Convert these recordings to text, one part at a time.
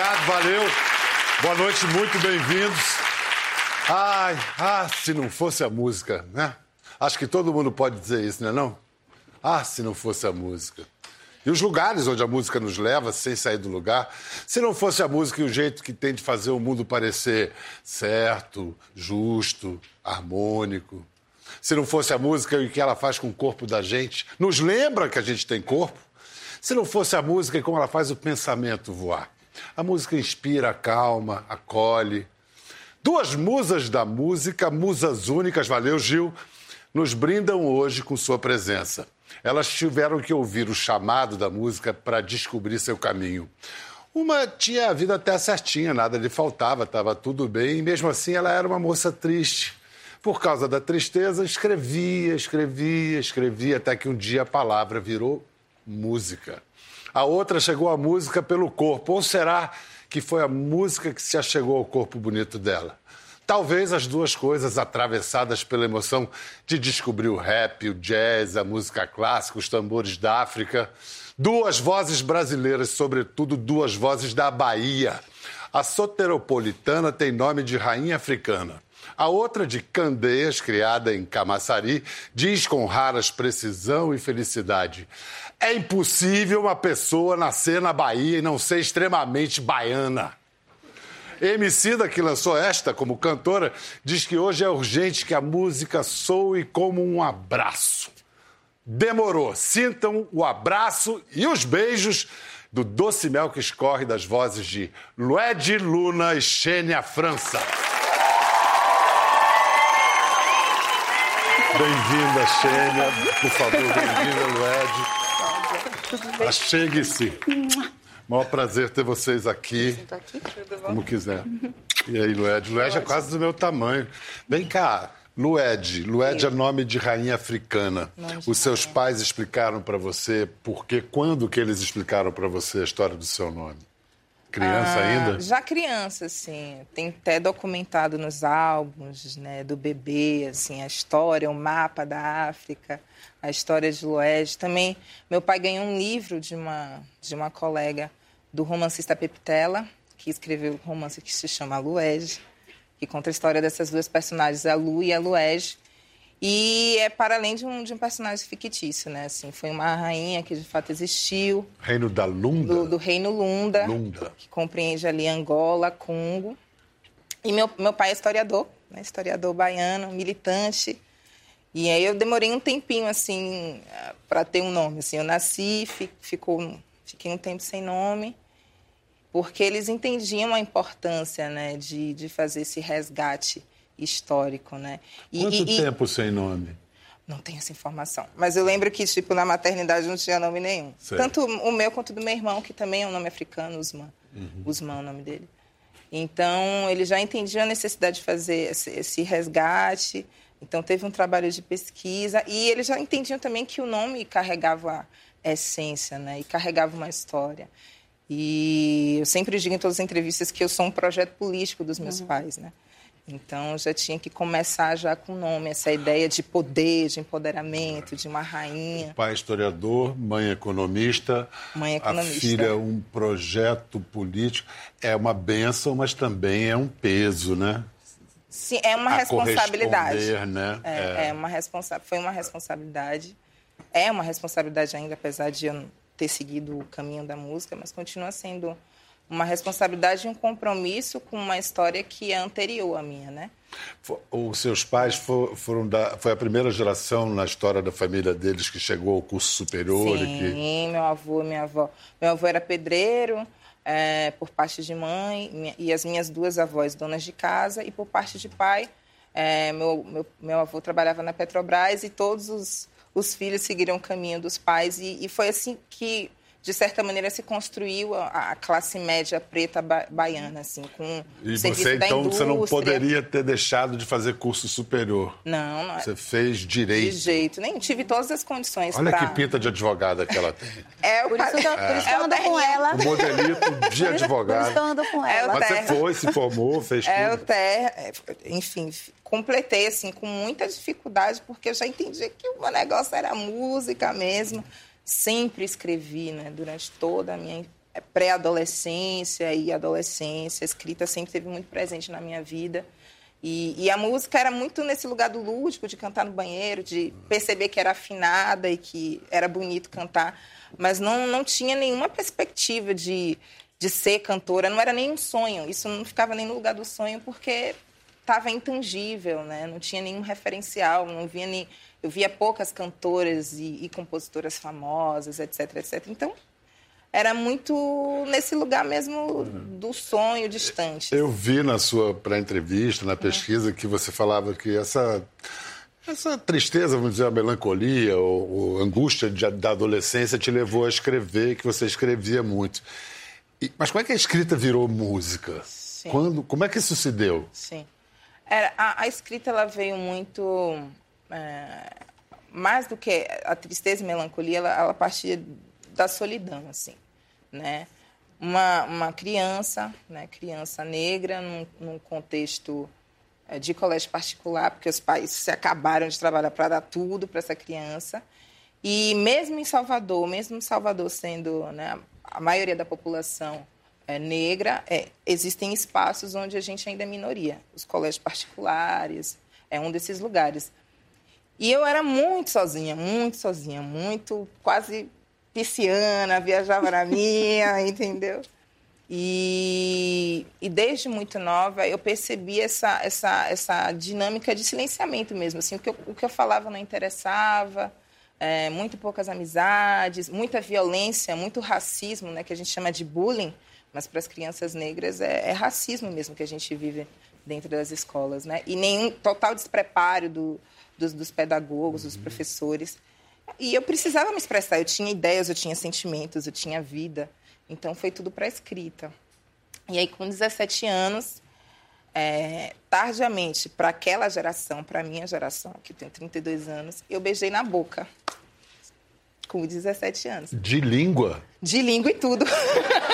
obrigado, valeu. Boa noite, muito bem-vindos. Ai, ah, se não fosse a música, né? Acho que todo mundo pode dizer isso, não é não? Ah, se não fosse a música. E os lugares onde a música nos leva, sem sair do lugar. Se não fosse a música e o jeito que tem de fazer o mundo parecer certo, justo, harmônico. Se não fosse a música e o que ela faz com o corpo da gente, nos lembra que a gente tem corpo. Se não fosse a música e como ela faz o pensamento voar. A música inspira, calma, acolhe. Duas musas da música, musas únicas, valeu Gil, nos brindam hoje com sua presença. Elas tiveram que ouvir o chamado da música para descobrir seu caminho. Uma tinha a vida até certinha, nada lhe faltava, estava tudo bem, e mesmo assim ela era uma moça triste. Por causa da tristeza, escrevia, escrevia, escrevia, até que um dia a palavra virou música. A outra chegou à música pelo corpo, ou será que foi a música que se achegou ao corpo bonito dela? Talvez as duas coisas atravessadas pela emoção de descobrir o rap, o jazz, a música clássica, os tambores da África. Duas vozes brasileiras, sobretudo duas vozes da Bahia. A soteropolitana tem nome de rainha africana. A outra, de Candeias, criada em Camaçari, diz com raras precisão e felicidade: É impossível uma pessoa nascer na Bahia e não ser extremamente baiana. Emicida, que lançou esta como cantora, diz que hoje é urgente que a música soe como um abraço. Demorou. Sintam o abraço e os beijos do doce mel que escorre das vozes de Lued Luna e Xênia França. Bem-vinda, Xênia. Por favor, bem-vinda, Lued. Achegue-se. Maior prazer ter vocês aqui. aqui? Como quiser. E aí, Lued? Lued é quase do meu tamanho. Vem cá, Lued. Lued é nome de rainha africana. Os seus pais explicaram para você por que, quando que eles explicaram para você a história do seu nome? Criança ah, ainda? Já criança, sim. Tem até documentado nos álbuns, né, do bebê, assim, a história, o mapa da África, a história de Lued. Também, meu pai ganhou um livro de uma, de uma colega do romancista Pepitela, que escreveu um romance que se chama Luege, que conta a história dessas duas personagens, a Lu e a Luege. E é para além de um, de um personagem fictício, né? Assim, foi uma rainha que de fato existiu. Reino da Lunda? Do, do Reino Lunda, Lunda, que compreende ali Angola, Congo. E meu, meu pai é historiador, né? historiador baiano, militante. E aí eu demorei um tempinho, assim, para ter um nome. Assim, eu nasci, ficou, fiquei um tempo sem nome porque eles entendiam a importância né, de, de fazer esse resgate histórico. Né? E, Quanto e, tempo e... sem nome? Não tenho essa informação. Mas eu lembro que, tipo, na maternidade não tinha nome nenhum. Certo. Tanto o meu quanto do meu irmão, que também é um nome africano, Usman. Uhum. Usman é o nome dele. Então, ele já entendia a necessidade de fazer esse, esse resgate. Então, teve um trabalho de pesquisa. E eles já entendiam também que o nome carregava essência, né? E carregava uma história. E eu sempre digo em todas as entrevistas que eu sou um projeto político dos meus uhum. pais, né? Então já tinha que começar já com o nome, essa ideia de poder, de empoderamento, de uma rainha. Pai historiador, mãe economista, mãe economista. a filha um projeto político. É uma benção, mas também é um peso, né? Sim, é uma a responsabilidade. Né? É, é. é uma responsa foi uma responsabilidade. É uma responsabilidade ainda, apesar de eu ter seguido o caminho da música, mas continua sendo uma responsabilidade e um compromisso com uma história que é anterior à minha, né? Os seus pais foram da, foi a primeira geração na história da família deles que chegou ao curso superior? Sim, que... meu avô e minha avó. Meu avô era pedreiro, é, por parte de mãe, e as minhas duas avós donas de casa, e por parte de pai, é, meu, meu, meu avô trabalhava na Petrobras e todos os os filhos seguiram o caminho dos pais e, e foi assim que de certa maneira se construiu a, a classe média preta ba baiana assim com e você então você não poderia ter deixado de fazer curso superior? Não, não é. você fez direito. De jeito nem tive todas as condições olha pra... que pinta de advogada que ela tem. É o por isso, eu, por isso é. eu ando com ela. O modelito de advogado por isso eu ando com ela. É mas você foi se formou fez é tudo. o ter enfim completei assim com muita dificuldade porque eu já entendi que o meu negócio era música mesmo. Sempre escrevi, né? Durante toda a minha pré-adolescência e adolescência. A escrita sempre esteve muito presente na minha vida. E, e, a música era muito nesse lugar do lúdico, de cantar no banheiro, de perceber que era afinada e que era bonito cantar, mas não, não tinha nenhuma perspectiva de, de ser cantora, não era nem um sonho, isso não ficava nem no lugar do sonho, porque estava intangível, né? não tinha nenhum referencial, não via nem, eu via poucas cantoras e, e compositoras famosas, etc, etc. Então, era muito nesse lugar mesmo do sonho distante. Eu vi na sua pré-entrevista, na pesquisa, que você falava que essa, essa tristeza, vamos dizer, a melancolia ou, ou angústia de, da adolescência te levou a escrever, que você escrevia muito. E, mas como é que a escrita virou música? Sim. Quando, como é que isso se deu? Sim. Era, a, a escrita ela veio muito... É, mais do que a tristeza e melancolia, ela, ela partia da solidão, assim, né? Uma, uma criança, né, criança negra, num, num contexto é, de colégio particular, porque os pais se acabaram de trabalhar para dar tudo para essa criança. E mesmo em Salvador, mesmo em Salvador sendo né, a maioria da população é, negra, é, existem espaços onde a gente ainda é minoria. Os colégios particulares é um desses lugares. E eu era muito sozinha, muito sozinha, muito quase pisciana, viajava na minha, entendeu? E, e, desde muito nova eu percebi essa, essa, essa dinâmica de silenciamento mesmo. Assim, o, que eu, o que eu falava não interessava, é, muito poucas amizades, muita violência, muito racismo, né, que a gente chama de bullying, mas para as crianças negras é, é, racismo mesmo que a gente vive dentro das escolas. Né? E nenhum total despreparo do, dos, dos pedagogos, dos professores. E eu precisava me expressar. Eu tinha ideias, eu tinha sentimentos, eu tinha vida. Então foi tudo para escrita. E aí, com 17 anos, é, tardiamente, para aquela geração, para a minha geração, que tem 32 anos, eu beijei na boca. Com 17 anos. De língua? De língua e tudo.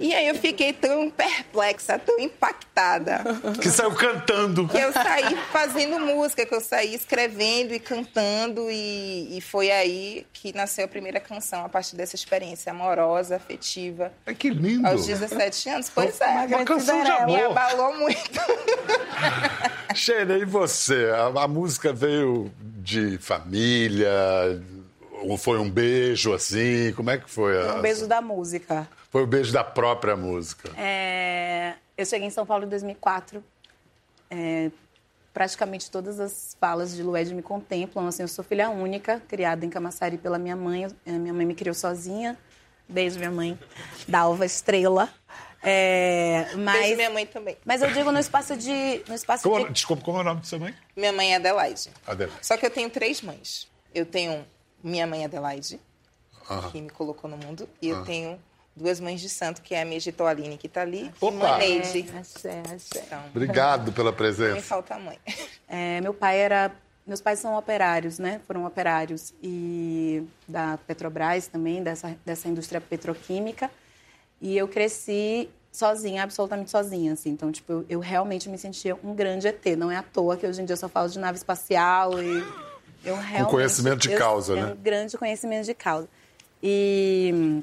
E aí eu fiquei tão perplexa, tão impactada. Que saiu cantando. Que eu saí fazendo música, que eu saí escrevendo e cantando. E, e foi aí que nasceu a primeira canção, a partir dessa experiência amorosa, afetiva. Ai, que lindo. Aos 17 anos. Pois é. Uma, uma canção de amor. Me abalou muito. Sheila, e você? A, a música veio de família, ou foi um beijo assim? Como é que foi? A... Um beijo da música. Foi o beijo da própria música. É... Eu cheguei em São Paulo em 2004. É... Praticamente todas as falas de Lued me contemplam. Assim, eu sou filha única, criada em Camaçari pela minha mãe. É, minha mãe me criou sozinha. Beijo, minha mãe. Dalva Estrela. É, mas, Beijo minha mãe também. Mas eu digo no espaço de. No espaço como, de... Desculpa, como é o nome de sua mãe? Minha mãe é Adelaide. Adelaide. Só que eu tenho três mães. Eu tenho minha mãe Adelaide, que me colocou no mundo, e eu tenho duas mães de santo, que é a minha Gitoaline, que está ali, Opa. e mãe Neide. É, então, Obrigado pela presença. Me falta a mãe. É, meu pai era... Meus pais são operários, né? Foram operários e da Petrobras também, dessa, dessa indústria petroquímica. E eu cresci sozinha, absolutamente sozinha, assim. Então, tipo, eu, eu realmente me sentia um grande ET. Não é à toa que hoje em dia eu só falo de nave espacial e eu realmente, um conhecimento de causa, eu, né? Um grande conhecimento de causa. E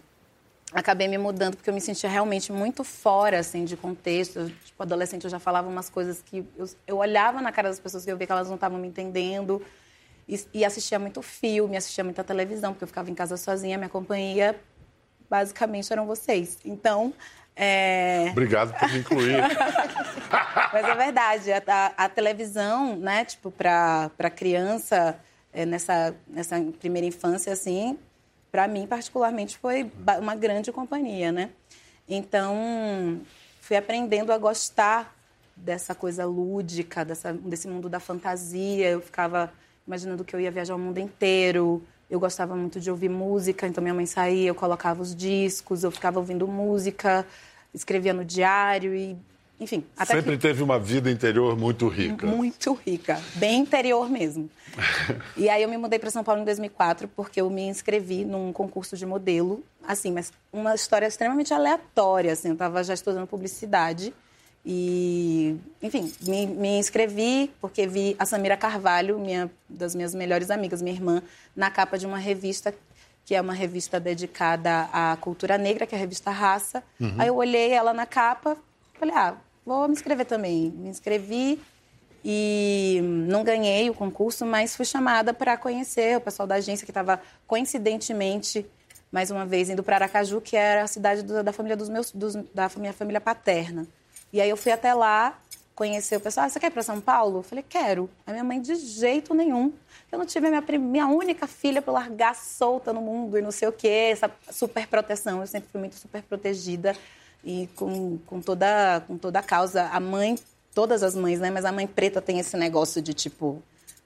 acabei me mudando porque eu me sentia realmente muito fora, assim, de contexto. Eu, tipo, adolescente eu já falava umas coisas que eu, eu olhava na cara das pessoas que eu via que elas não estavam me entendendo. E, e, assistia muito filme, assistia muita televisão, porque eu ficava em casa sozinha, minha companhia basicamente eram vocês. Então, é... Obrigado por me incluir. Mas é verdade, a, a, a televisão, né, tipo, para criança, é, nessa, nessa primeira infância, assim, para mim, particularmente, foi uma grande companhia, né? Então, fui aprendendo a gostar dessa coisa lúdica, dessa, desse mundo da fantasia. Eu ficava imaginando que eu ia viajar o mundo inteiro. Eu gostava muito de ouvir música, então minha mãe saía, eu colocava os discos, eu ficava ouvindo música, escrevia no diário e enfim. Sempre que... teve uma vida interior muito rica. Muito rica, bem interior mesmo. e aí eu me mudei para São Paulo em 2004 porque eu me inscrevi num concurso de modelo, assim, mas uma história extremamente aleatória, assim, eu estava já estudando publicidade e, enfim, me, me, inscrevi porque vi a Samira Carvalho, minha das minhas melhores amigas, minha irmã, na capa de uma revista que é uma revista dedicada à cultura negra, que é a revista Raça. Uhum. Aí eu olhei ela na capa, falei, ah, vou me inscrever também. Me inscrevi e não ganhei o concurso, mas fui chamada para conhecer o pessoal da agência que estava coincidentemente mais uma vez indo para Aracaju, que era a cidade do, da família dos meus dos, da minha família paterna. E aí eu fui até lá conhecer o pessoal. Ah, você quer ir para São Paulo? Eu falei, quero. A minha mãe, de jeito nenhum. Eu não tive a minha, minha única filha para largar solta no mundo e não sei o quê, essa super proteção. Eu sempre fui muito super protegida e com, com, toda, com toda a causa. A mãe, todas as mães, né? Mas a mãe preta tem esse negócio de tipo,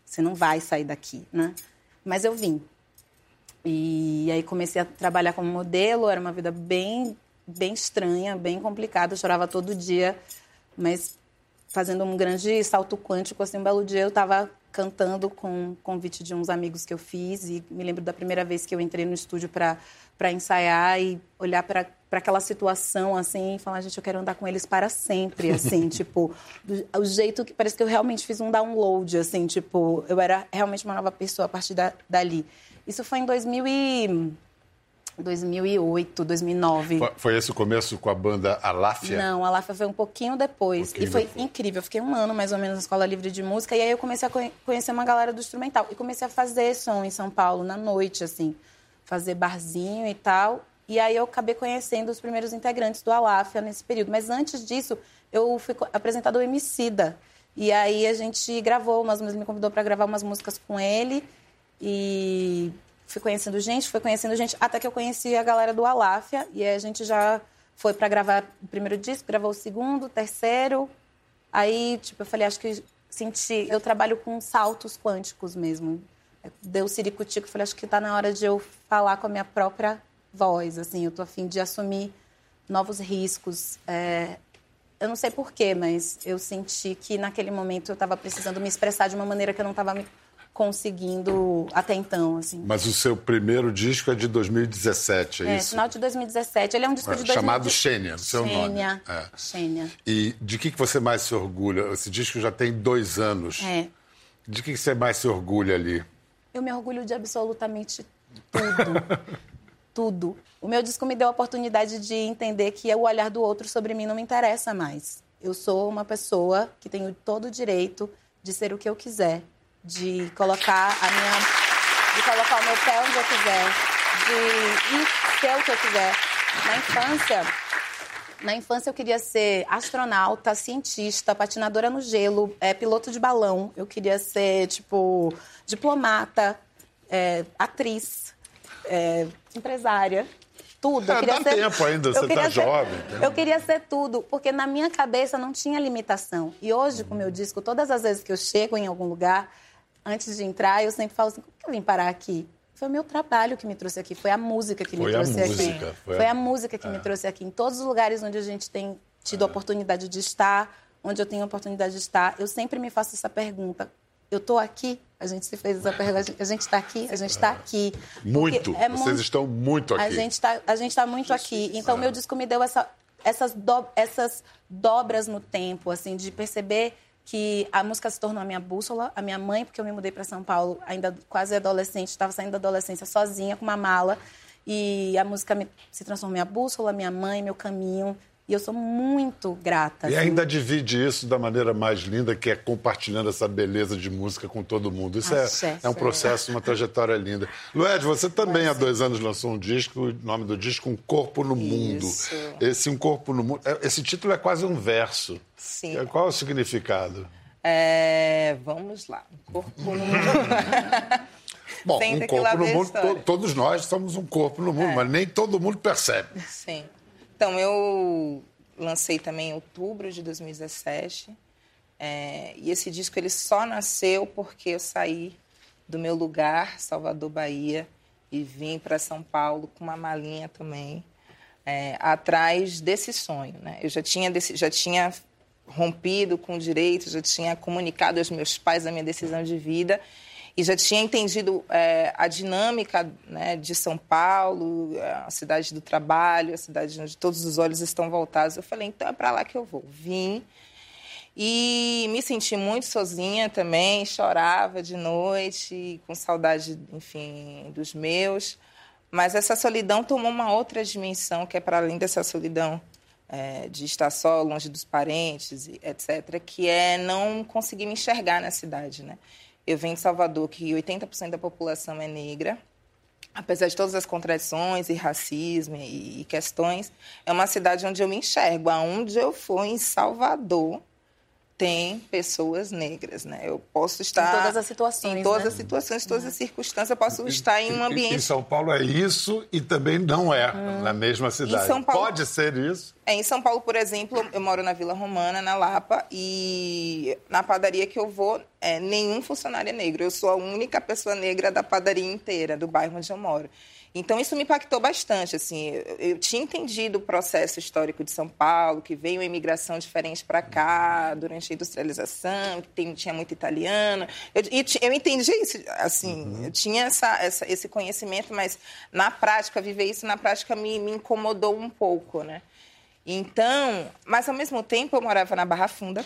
você não vai sair daqui, né? Mas eu vim. E aí comecei a trabalhar como modelo, era uma vida bem, bem estranha, bem complicada, eu chorava todo dia, mas fazendo um grande salto quântico, assim, um belo dia eu estava cantando com o convite de uns amigos que eu fiz e me lembro da primeira vez que eu entrei no estúdio para para ensaiar e olhar para aquela situação assim e falar gente eu quero andar com eles para sempre assim tipo do, o jeito que parece que eu realmente fiz um download assim tipo eu era realmente uma nova pessoa a partir da, dali. Isso foi em 2000 e 2008, 2009. Foi, foi esse o começo com a banda Aláfia? Não, Aláfia foi um pouquinho depois. Um pouquinho e foi depois. incrível. Eu fiquei um ano mais ou menos na Escola Livre de Música. E aí eu comecei a conhecer uma galera do instrumental. E comecei a fazer som em São Paulo, na noite, assim. Fazer barzinho e tal. E aí eu acabei conhecendo os primeiros integrantes do Aláfia nesse período. Mas antes disso, eu fui apresentada ao Emicida. E aí a gente gravou umas músicas, me convidou para gravar umas músicas com ele. E fui conhecendo gente, fui conhecendo gente, até que eu conheci a galera do Aláfia, e a gente já foi para gravar o primeiro disco, gravou o segundo, o terceiro. Aí, tipo, eu falei, acho que senti. Eu trabalho com saltos quânticos mesmo. Deu ciricutico, falei, acho que está na hora de eu falar com a minha própria voz, assim. Eu tô afim de assumir novos riscos. É, eu não sei porquê, mas eu senti que naquele momento eu estava precisando me expressar de uma maneira que eu não estava me conseguindo até então, assim. Mas o seu primeiro disco é de 2017, é, é isso? final de 2017. Ele é um disco de 2017. Chamado Xênia, seu Xênia, nome. É. Xênia. E de que, você mais se orgulha? Esse disco já tem dois anos. É. De que, que você mais se orgulha ali? Eu me orgulho de absolutamente tudo. tudo. O meu disco me deu a oportunidade de entender que o olhar do outro sobre mim não me interessa mais. Eu sou uma pessoa que tenho todo o direito de ser o que eu quiser, de colocar a minha. de colocar o meu pé onde eu quiser, de ir ser o que eu quiser. Na infância, na infância eu queria ser astronauta, cientista, patinadora no gelo, é, piloto de balão. Eu queria ser, tipo, diplomata, é, atriz, é, empresária. Tudo. Eu dá ser... tempo ainda, você tá ser... jovem. Eu queria ser tudo, porque na minha cabeça não tinha limitação. E hoje, com o meu disco, todas as vezes que eu chego em algum lugar, antes de entrar, eu sempre falo assim: como que eu vim parar aqui? Foi o meu trabalho que me trouxe aqui, foi a música que foi me trouxe música, aqui. Foi, foi a... a música que é. me trouxe aqui. Em todos os lugares onde a gente tem tido a é. oportunidade de estar, onde eu tenho a oportunidade de estar, eu sempre me faço essa pergunta. Eu estou aqui? A gente se fez essa pergunta. A gente está aqui? A gente está aqui. Muito. É Vocês muito... estão muito aqui. A gente está tá muito aqui. Então, o meu disco me deu essa, essas, do... essas dobras no tempo, assim, de perceber que a música se tornou a minha bússola. A minha mãe, porque eu me mudei para São Paulo ainda quase adolescente, estava saindo da adolescência sozinha com uma mala. E a música me, se transformou em minha bússola, minha mãe, meu caminho. E eu sou muito grata. E assim. ainda divide isso da maneira mais linda, que é compartilhando essa beleza de música com todo mundo. Isso é, é, um processo, uma trajetória linda. Lued, você também há dois anos lançou um disco, o nome do disco, Um Corpo no Mundo. Isso. Esse Um Corpo no Mundo, é, esse título é quase um verso. Sim. É, qual é o significado? É, vamos lá. Um corpo no mundo. Bom, um corpo no mundo, to, todos nós somos um corpo no mundo, é. mas nem todo mundo percebe. Sim. Então, eu lancei também em outubro de 2017. É, e esse disco ele só nasceu porque eu saí do meu lugar, Salvador, Bahia, e vim para São Paulo com uma malinha também, é, atrás desse sonho. Né? Eu já tinha, já tinha rompido com o direito, já tinha comunicado aos meus pais a minha decisão de vida e já tinha entendido é, a dinâmica né, de São Paulo, a cidade do trabalho, a cidade onde todos os olhos estão voltados. Eu falei, então é para lá que eu vou. Vim e me senti muito sozinha também, chorava de noite, com saudade, enfim, dos meus. Mas essa solidão tomou uma outra dimensão, que é para além dessa solidão é, de estar só, longe dos parentes, etc., que é não conseguir me enxergar na cidade. Né? Eu venho de Salvador, que 80% da população é negra, apesar de todas as contradições e racismo e, questões, é uma cidade onde eu me enxergo. Aonde eu for em Salvador, tem pessoas negras, né? Eu posso estar em todas as situações, em todas né? as situações, todas as circunstâncias, eu posso estar em um ambiente. Em São Paulo é isso e também não é hum. na mesma cidade. Paulo... Pode ser isso? É, em São Paulo, por exemplo, eu moro na Vila Romana, na Lapa, e na padaria que eu vou, é, nenhum funcionário é negro. Eu sou a única pessoa negra da padaria inteira, do bairro onde eu moro. Então, isso me impactou bastante. Assim, eu, eu, tinha entendido o processo histórico de São Paulo, que veio uma imigração diferente para cá durante a industrialização, que tem, tinha muito italiano. Eu, eu entendi isso, assim, uhum. eu tinha essa, essa, esse conhecimento, mas na prática, viver isso na prática me, me incomodou um pouco, né? Então, mas ao mesmo tempo eu morava na Barra Funda,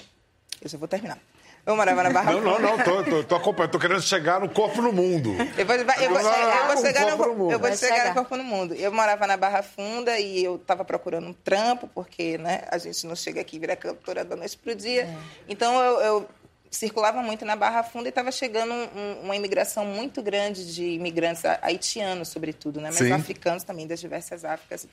eu já vou terminar. Eu morava na Barra Não, não, não, tô, tô, tô acompanhando, tô querendo chegar no corpo no mundo. Eu vou, eu vou, eu vou, eu vou chegar, no, no, eu vou chegar, chegar no corpo no mundo. Eu morava na Barra Funda e eu estava procurando um trampo, porque né, a gente não chega aqui e vira cantora da noite pro dia. É. Então eu, eu circulava muito na Barra Funda e estava chegando um, uma imigração muito grande de imigrantes haitianos, sobretudo, né? mas Sim. africanos também, das diversas Áfricas.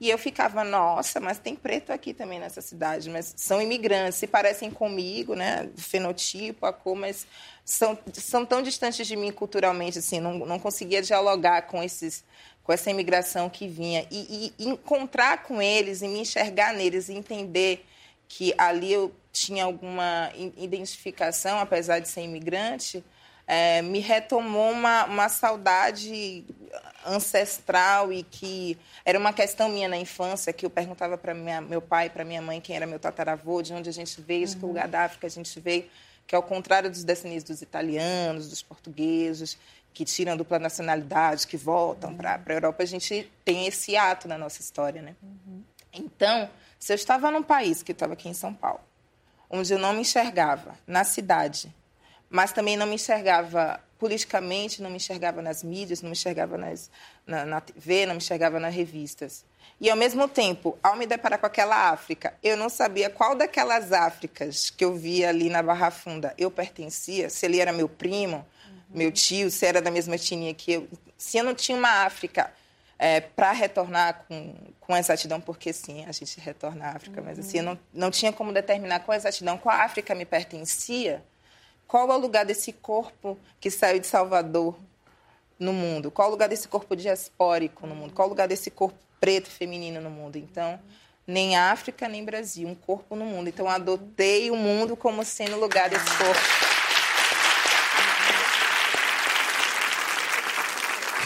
E eu ficava, nossa, mas tem preto aqui também nessa cidade, mas são imigrantes, se parecem comigo, né? Fenotipo, a cor, mas são, são tão distantes de mim culturalmente, assim, não, não conseguia dialogar com esses com essa imigração que vinha e, e encontrar com eles e me enxergar neles e entender que ali eu tinha alguma identificação, apesar de ser imigrante, é, me retomou uma, uma saudade ancestral e que era uma questão minha na infância que eu perguntava para meu pai, para minha mãe, quem era meu tataravô, de onde a gente veio, de que uhum. lugar da África a gente veio, que ao contrário dos descendentes dos italianos, dos portugueses, que tiram dupla nacionalidade, que voltam uhum. para a Europa, a gente tem esse ato na nossa história, né? Uhum. Então, se eu estava num país que estava aqui em São Paulo, onde eu não me enxergava na cidade, mas também não me enxergava politicamente, não me enxergava nas mídias, não me enxergava nas, na, na TV, não me enxergava nas revistas. E, ao mesmo tempo, ao me deparar com aquela África, eu não sabia qual daquelas Áfricas que eu via ali na Barra Funda eu pertencia, se ele era meu primo, uhum. meu tio, se era da mesma etnia que eu. Se eu não tinha uma África é, para retornar com, com exatidão, porque sim, a gente retorna à África, uhum. mas assim, eu não, não tinha como determinar com exatidão qual África me pertencia, qual é o lugar desse corpo que saiu de Salvador no mundo? Qual é o lugar desse corpo diaspórico no mundo? Qual é o lugar desse corpo preto feminino no mundo? Então, nem África, nem Brasil, um corpo no mundo. Então, adotei o mundo como sendo o lugar desse corpo.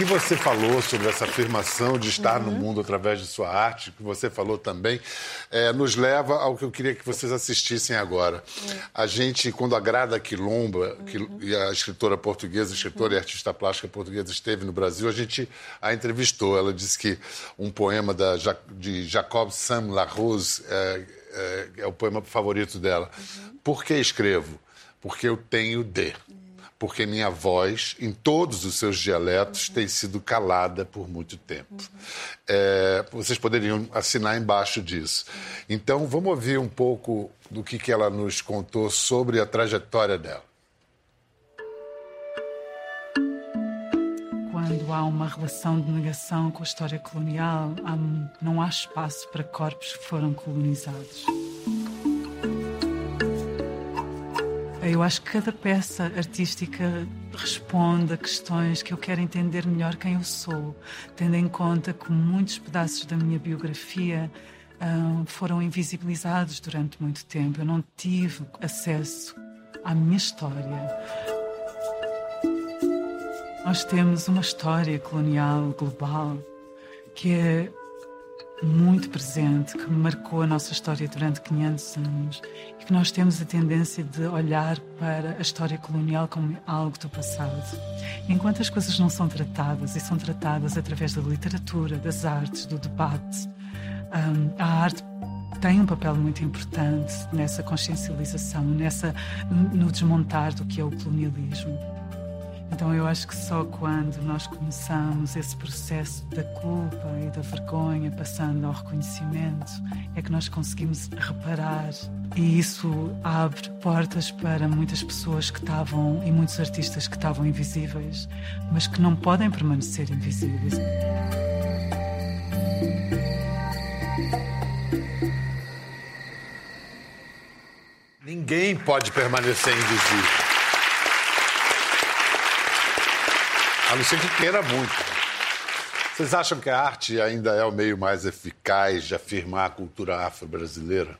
Que você falou sobre essa afirmação de estar uhum. no mundo através de sua arte, que você falou também, é, nos leva ao que eu queria que vocês assistissem agora. Uhum. A gente, quando a Grada Quilomba, uhum. que, a escritora portuguesa, escritora e artista plástica portuguesa esteve no Brasil, a gente a entrevistou. Ela disse que um poema da, de Jacob Sam Larose é, é, é o poema favorito dela. Por que escrevo? Porque eu tenho de porque minha voz, em todos os seus dialetos, uhum. tem sido calada por muito tempo. Uhum. É, vocês poderiam assinar embaixo disso. Então, vamos ouvir um pouco do que, que ela nos contou sobre a trajetória dela. Quando há uma relação de negação com a história colonial, não há espaço para corpos que foram colonizados. Eu acho que cada peça artística responde a questões que eu quero entender melhor quem eu sou, tendo em conta que muitos pedaços da minha biografia uh, foram invisibilizados durante muito tempo. Eu não tive acesso à minha história. Nós temos uma história colonial global que é muito presente, que marcou a nossa história durante 500 anos e que nós temos a tendência de olhar para a história colonial como algo do passado. Enquanto as coisas não são tratadas e são tratadas através da literatura, das artes, do debate, um, a arte tem um papel muito importante nessa consciencialização, nessa, no desmontar do que é o colonialismo. Então eu acho que só quando nós começamos esse processo da culpa e da vergonha, passando ao reconhecimento, é que nós conseguimos reparar. E isso abre portas para muitas pessoas que estavam e muitos artistas que estavam invisíveis, mas que não podem permanecer invisíveis. Ninguém pode permanecer invisível. A não ser que queira muito. Vocês acham que a arte ainda é o meio mais eficaz de afirmar a cultura afro-brasileira?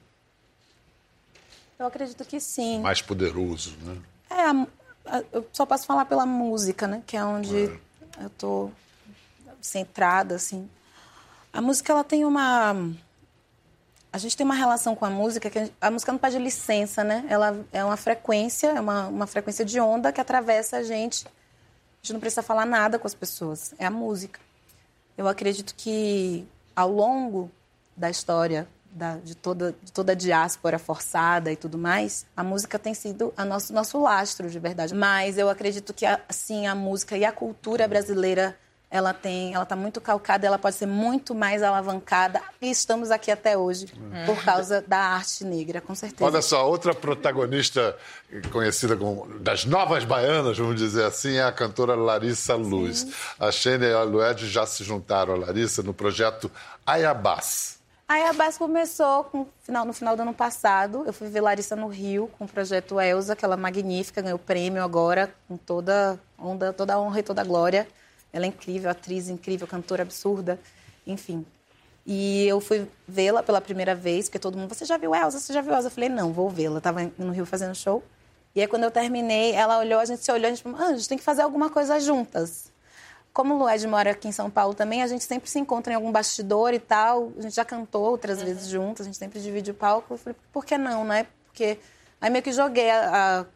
Eu acredito que sim. Mais poderoso, né? É, eu só posso falar pela música, né? Que é onde é. eu tô centrada, assim. A música, ela tem uma... A gente tem uma relação com a música que a, a música não pede licença, né? Ela é uma frequência, é uma, uma frequência de onda que atravessa a gente a gente não precisa falar nada com as pessoas, é a música. Eu acredito que ao longo da história da, de, toda, de toda a diáspora forçada e tudo mais, a música tem sido a nosso, nosso lastro, de verdade. Mas eu acredito que, assim, a música e a cultura brasileira ela tem, ela está muito calcada, ela pode ser muito mais alavancada e estamos aqui até hoje é. por causa da arte negra, com certeza. Olha só, outra protagonista conhecida como das novas baianas, vamos dizer assim, é a cantora Larissa Luz. Sim. A Xênia e a Lued já se juntaram a Larissa no projeto Ayabás. A Ayabás começou com, no final do ano passado. Eu fui ver Larissa no Rio com o projeto Elza, aquela magnífica, ganhou prêmio agora com toda onda, toda a honra e toda a glória. Ela é incrível, atriz incrível, cantora absurda, enfim. E eu fui vê-la pela primeira vez, porque todo mundo, você já viu Elsa? Você já viu Elsa? Eu falei, não, vou vê-la. Estava no Rio fazendo show. E aí, quando eu terminei, ela olhou, a gente se olhou, a gente falou, ah, a gente tem que fazer alguma coisa juntas. Como o Lued mora aqui em São Paulo também, a gente sempre se encontra em algum bastidor e tal. A gente já cantou outras uhum. vezes juntas, a gente sempre divide o palco. Eu falei, por que não, né? Porque aí meio que joguei a, a,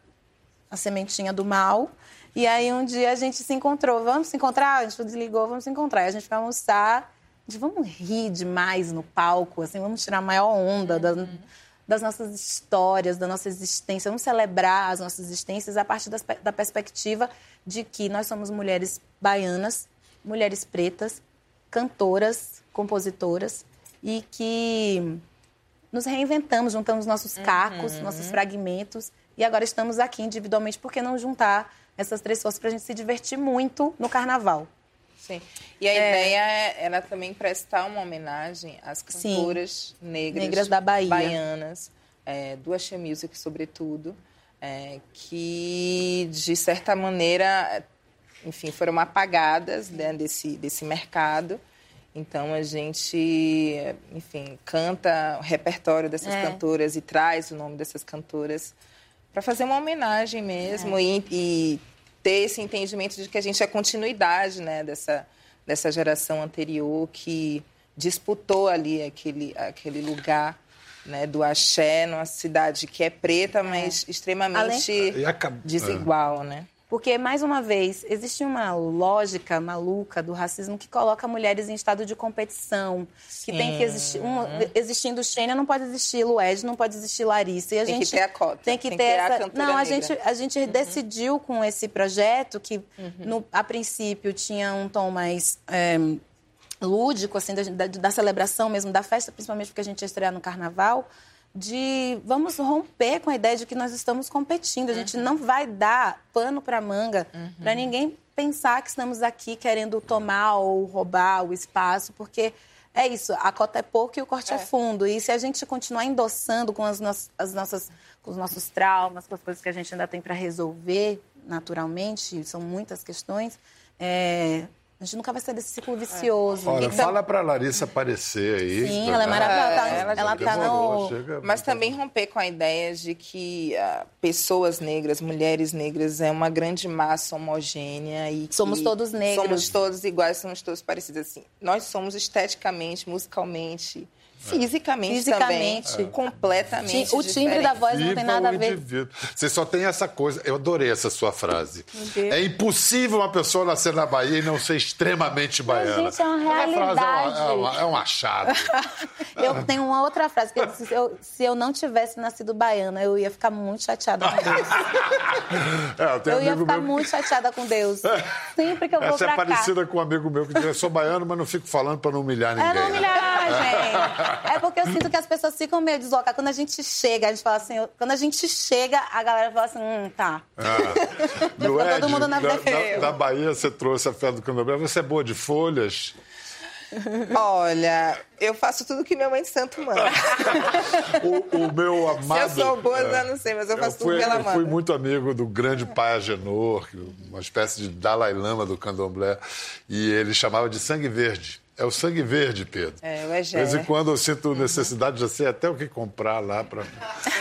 a sementinha do mal. E aí um dia a gente se encontrou, vamos se encontrar? A gente desligou, vamos se encontrar. E a gente foi almoçar, a gente, vamos rir demais no palco, assim, vamos tirar a maior onda uhum. das nossas histórias, da nossa existência, vamos celebrar as nossas existências a partir das, da perspectiva de que nós somos mulheres baianas, mulheres pretas, cantoras, compositoras e que nos reinventamos, juntamos nossos cacos, uhum. nossos fragmentos e agora estamos aqui individualmente, por que não juntar essas três forças para a gente se divertir muito no carnaval. Sim. E a é... ideia é, era também prestar uma homenagem às cantoras Sim. negras, negras da Bahia. baianas, é, do Axé Music, sobretudo, é, que, de certa maneira, enfim, foram apagadas né, desse, desse mercado. Então, a gente, enfim, canta o repertório dessas é. cantoras e traz o nome dessas cantoras para fazer uma homenagem mesmo é. e, e, ter esse entendimento de que a gente é continuidade né, dessa, dessa geração anterior que disputou ali aquele, aquele lugar né, do axé numa cidade que é preta, mas é. extremamente Além... desigual, né? Porque, mais uma vez, existe uma lógica maluca do racismo que coloca mulheres em estado de competição. Sim. Que tem que existir. Um, existindo Xênia, não pode existir Lued, não pode existir Larissa. E a tem gente que ter a cota. Tem que tem ter, ter essa. não, a gente, a gente uhum. decidiu com esse projeto, que uhum. no, a princípio tinha um tom mais. É, lúdico, assim, da, da, da celebração mesmo, da festa, principalmente porque a gente ia estrear no carnaval de vamos romper com a ideia de que nós estamos competindo. A gente uhum. não vai dar pano para manga uhum. para ninguém pensar que estamos aqui querendo tomar ou roubar o espaço, porque é isso, a cota é pouco e o corte é, é fundo. E se a gente continuar endossando com as, no as nossas, com os nossos traumas, com as coisas que a gente ainda tem para resolver naturalmente, são muitas questões, é, a gente nunca vai sair desse ciclo vicioso. Olha, então... fala pra Larissa aparecer aí. Sim, ela é maravilhosa. É, ela, ela tá no... Chega... Mas também romper com a ideia de que uh, pessoas negras, mulheres negras, é uma grande massa homogênea e Somos todos negros. Somos todos iguais, somos todos parecidos. Assim, nós somos esteticamente, musicalmente, Fisicamente, Fisicamente. também. Completamente O timbre da voz não tem nada a ver. Você só tem essa coisa. Eu adorei essa sua frase. É impossível uma pessoa nascer na Bahia e não ser extremamente baiana. gente, é uma frase realidade. é, uma- é uma- é um achado. Eu tenho uma outra frase que eu disse, se eu, se eu não tivesse nascido baiana, eu ia ficar muito chateada com Deus. É, eu Eu ia ficar meu. muito chateada com Deus. Sempre que eu vou Essa é pra cá. parecida com um amigo meu que diz: Eu sou baiano, mas não fico falando para não humilhar ninguém. É não humilhar, gente. É porque eu sinto que as pessoas ficam meio deslocadas. Quando a gente chega, a gente fala assim... Quando a gente chega, a galera fala assim, hum, tá. Fica todo mundo na da, da, da Bahia, você trouxe a fé do candomblé. Você é boa de folhas? Olha, eu faço tudo que minha mãe de santo manda. O, o meu Se amado... eu sou boa, é, eu não sei, mas eu Eu faço fui, tudo que ela eu fui manda. muito amigo do grande pai Agenor, que- uma espécie de Dalai Lama do candomblé, e ele chamava de sangue verde. É o sangue verde, Pedro. É, o De Egé. vez em quando eu sinto necessidade, já sei até o que comprar lá para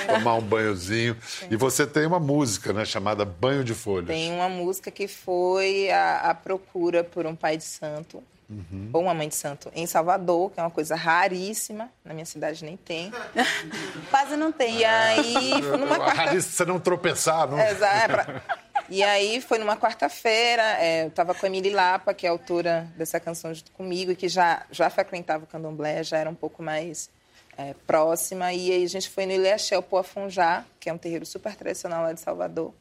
tomar um banhozinho. E você tem uma música, né, chamada Banho de Folhas. Tem uma música que foi a, a procura por um pai de santo, Uhum. ou uma mãe de santo, em Salvador, que é uma coisa raríssima. Na minha cidade nem tem. Quase não tem. E aí, numa quarta Rarista você não tropeçar, não? É, exa- é pra- E aí foi numa quarta-feira, é, eu estava com a Emily Lapa, que é autora dessa canção junto comigo, e que já, já frequentava o candomblé, já era um pouco mais é, próxima. E aí a gente foi no Ilhéachel Poafunjá, que é um terreiro super tradicional lá de Salvador,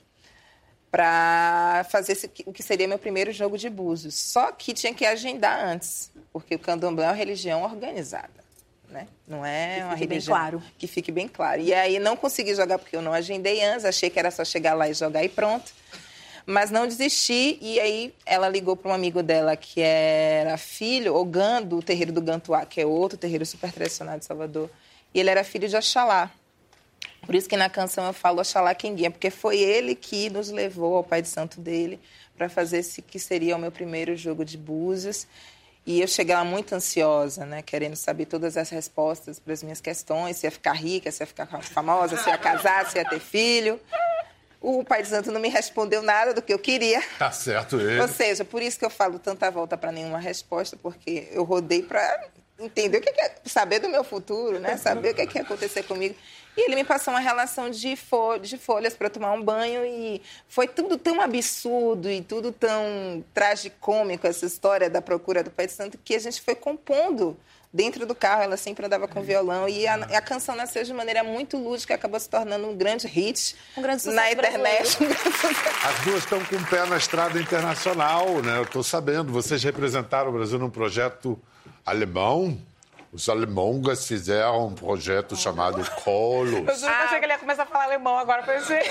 para fazer esse- o que seria meu primeiro jogo de búzios. Só que tinha que agendar antes, porque o candomblé é uma religião organizada. Né? Não é uma fique bem religião claro. que fique bem claro. E aí não consegui jogar porque eu não agendei antes, achei que era só chegar lá e jogar e pronto. Mas não desisti e aí ela ligou para um amigo dela que era filho, Ogan, do terreiro do Gantuá, que é outro terreiro super tradicional de Salvador. E ele era filho de Oxalá. Por isso que na canção eu falo Oxalá quem guia, porque foi ele que nos levou ao pai de santo dele para fazer esse que seria o meu primeiro jogo de búzios. E eu cheguei lá muito ansiosa, né? Querendo saber todas as respostas para as minhas questões, se ia ficar rica, se ia ficar famosa, se ia casar, se ia ter filho. O pai de santo não me respondeu nada do que eu queria. Tá certo ele. Ou seja, por isso que eu falo tanta volta para nenhuma resposta, porque eu rodei para entender o que é, saber do meu futuro, né? Saber o que, é que ia acontecer comigo. E ele me passou uma relação de, fo de folhas para tomar um banho e foi tudo tão absurdo e tudo tão tragicômico essa história da procura do Pai de Santo que a gente foi compondo dentro do carro. Ela sempre andava com violão e a, a canção nasceu de maneira muito lúdica, acabou se tornando um grande hit Um grande sucesso na internet. As duas estão com o pé na estrada internacional, né? Eu estou sabendo. Vocês representaram o Brasil num projeto alemão. Os alemães fizeram um projeto chamado Colos. Eu juro que achei que ele ia começar a falar alemão agora, pensei.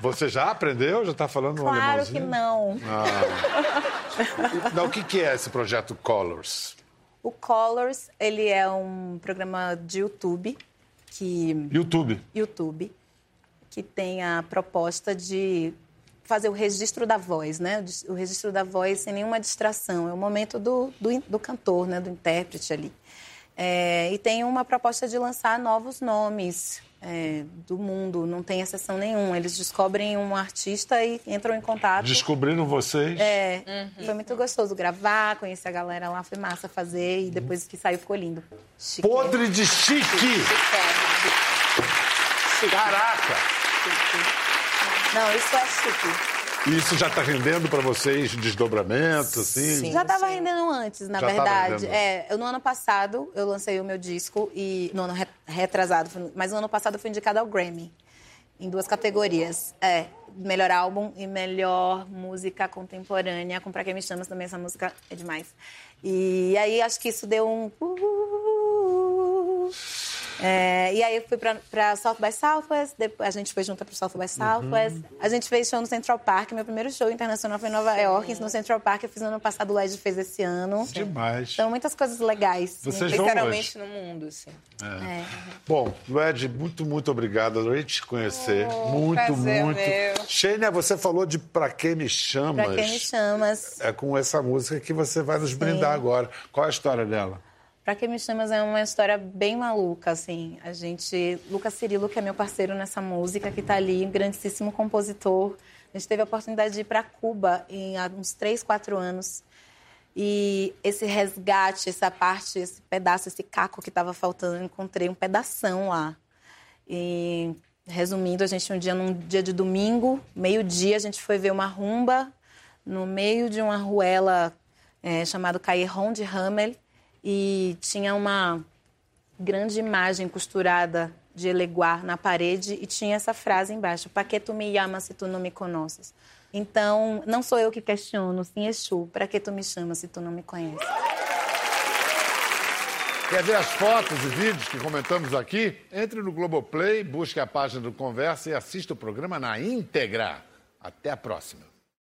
Você já aprendeu? Já está falando um Claro que não. Não, o que, que é esse projeto Colors? O Colors, ele é um programa de YouTube que YouTube. YouTube que tem a proposta de fazer o registro da voz, né? O registro da voz sem nenhuma distração. É o momento do, do, do cantor, né? Do intérprete ali. É, e tem uma proposta de lançar novos nomes é, do mundo. Não tem exceção nenhuma. Eles descobrem um artista e entram em contato. Descobriram vocês? É, foi muito gostoso gravar, conhecer a galera lá, foi massa fazer e depois que saiu ficou lindo. Chique. Podre de chique! Caraca! Não, isso é chique. E isso já está rendendo para vocês desdobramentos, assim? Sim. Já estava rendendo antes, na Já verdade. É, eu, no ano passado eu lancei o meu disco e no ano re- retrasado, mas no ano passado eu fui indicada ao Grammy em duas categorias, é melhor álbum e melhor música contemporânea. Com Pra Quem Me Chamas também essa música é demais. E aí acho que isso deu um uh, é, e aí eu fui pra, pra South by Southwest, depois a gente foi junto pro South by Southwest. A gente fez show no Central Park, meu primeiro show internacional foi em Nova York, no Central Park. Eu fiz no ano passado, o Led fez esse ano. Demais. Então, muitas coisas legais. Vocês vão Literalmente no mundo, assim. É. Bom, Lued, muito, muito obrigado. Adorei te conhecer. muito, prazer muito. meu. Sheila, você falou de Pra Quem Me Chamas. Pra quem me chamas. É com essa música que você vai nos brindar agora. Qual a história dela? Pra quem me chamas é uma história bem maluca, assim. A gente. Lucas Cirilo, que é meu parceiro nessa música, que tá ali, um grandíssimo compositor. A gente teve a oportunidade de ir para Cuba em há uns três, quatro anos. E esse resgate, essa parte, esse pedaço, esse caco que estava faltando, eu encontrei um pedação lá. E resumindo, a gente um dia, num dia de domingo, meio-dia, a gente foi ver uma rumba no meio de uma ruela é, chamado Cairron de Hamel e tinha uma grande imagem costurada de Eleguar na parede e tinha essa frase embaixo: "Para que tu me chamas se tu não me conheces?" Então, não sou eu que questiono, sim Exu, para que tu me chamas se tu não me conheces? Quer ver as fotos e vídeos que comentamos aqui? Entre no Globoplay, busque a página do Conversa e assista o programa na íntegra. Até a próxima.